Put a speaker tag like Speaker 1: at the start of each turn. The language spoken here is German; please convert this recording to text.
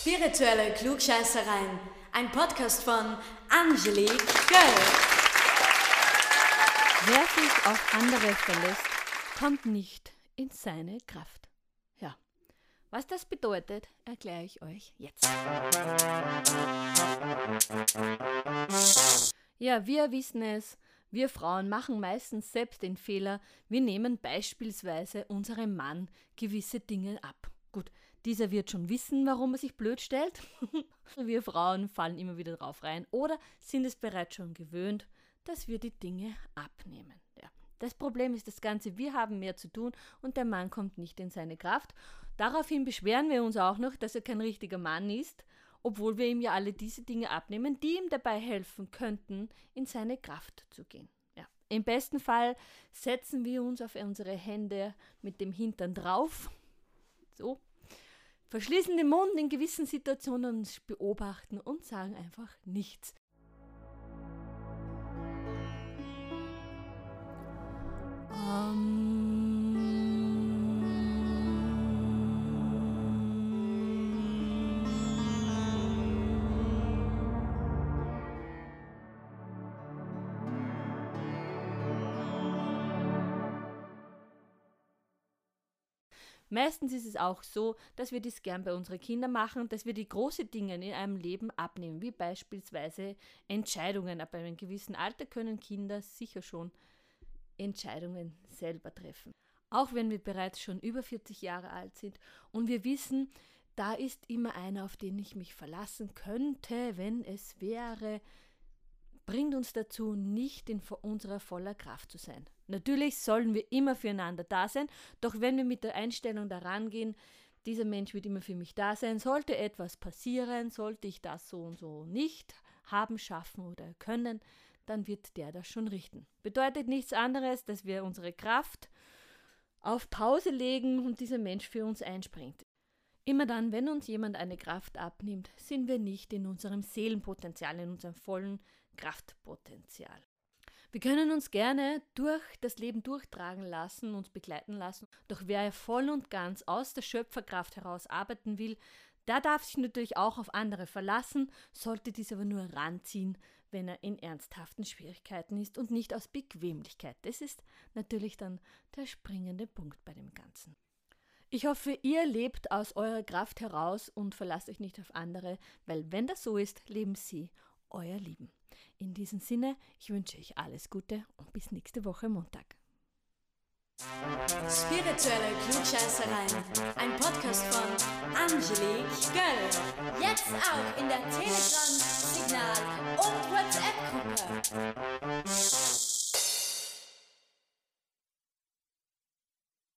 Speaker 1: Spirituelle Klugscheißereien. Ein Podcast von Angelique Göll.
Speaker 2: Wer sich auf andere verlässt, kommt nicht in seine Kraft. Ja, was das bedeutet, erkläre ich euch jetzt. Ja, wir wissen es, wir Frauen machen meistens selbst den Fehler, wir nehmen beispielsweise unserem Mann gewisse Dinge ab. Gut, dieser wird schon wissen, warum er sich blöd stellt. wir Frauen fallen immer wieder drauf rein oder sind es bereits schon gewöhnt, dass wir die Dinge abnehmen. Ja. Das Problem ist das Ganze, wir haben mehr zu tun und der Mann kommt nicht in seine Kraft. Daraufhin beschweren wir uns auch noch, dass er kein richtiger Mann ist obwohl wir ihm ja alle diese Dinge abnehmen, die ihm dabei helfen könnten, in seine Kraft zu gehen. Ja. Im besten Fall setzen wir uns auf unsere Hände mit dem Hintern drauf, so, verschließen den Mund in gewissen Situationen, beobachten und sagen einfach nichts. Meistens ist es auch so, dass wir dies gern bei unseren Kindern machen, dass wir die großen Dinge in einem Leben abnehmen, wie beispielsweise Entscheidungen. Ab einem gewissen Alter können Kinder sicher schon Entscheidungen selber treffen. Auch wenn wir bereits schon über 40 Jahre alt sind und wir wissen, da ist immer einer, auf den ich mich verlassen könnte, wenn es wäre, bringt uns dazu, nicht in unserer voller Kraft zu sein. Natürlich sollen wir immer füreinander da sein, doch wenn wir mit der Einstellung daran gehen, dieser Mensch wird immer für mich da sein, sollte etwas passieren, sollte ich das so und so nicht haben, schaffen oder können, dann wird der das schon richten. Bedeutet nichts anderes, dass wir unsere Kraft auf Pause legen und dieser Mensch für uns einspringt. Immer dann, wenn uns jemand eine Kraft abnimmt, sind wir nicht in unserem Seelenpotenzial, in unserem vollen Kraftpotenzial. Wir können uns gerne durch das Leben durchtragen lassen, uns begleiten lassen, doch wer voll und ganz aus der Schöpferkraft heraus arbeiten will, der darf sich natürlich auch auf andere verlassen, sollte dies aber nur ranziehen, wenn er in ernsthaften Schwierigkeiten ist und nicht aus Bequemlichkeit. Das ist natürlich dann der springende Punkt bei dem Ganzen. Ich hoffe, ihr lebt aus eurer Kraft heraus und verlasst euch nicht auf andere, weil wenn das so ist, leben sie euer Lieben. In diesem Sinne, ich wünsche euch alles Gute und bis nächste Woche Montag.
Speaker 1: Spirituelle Klugscheißereien. Ein Podcast von Angelique Göll. Jetzt auch in der Telegram, Signal und WhatsApp-Gruppe.